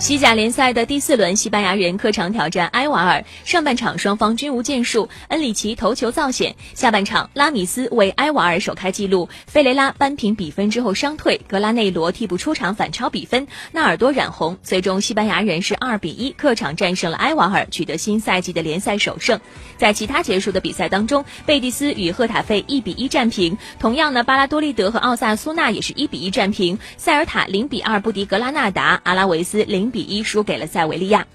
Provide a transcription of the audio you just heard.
西甲联赛的第四轮，西班牙人客场挑战埃瓦尔。上半场双方均无建树，恩里奇头球造险。下半场，拉米斯为埃瓦尔首开纪录，费雷拉扳平比分之后伤退，格拉内罗替补出场反超比分，纳尔多染红。最终，西班牙人是二比一客场战胜了埃瓦尔，取得新赛季的联赛首胜。在其他结束的比赛当中，贝蒂斯与赫塔费一比一战平。同样呢，巴拉多利德和奥萨苏纳也是一比一战平。塞尔塔零比二不敌格拉纳达，阿拉维斯零。比一输给了塞维利亚。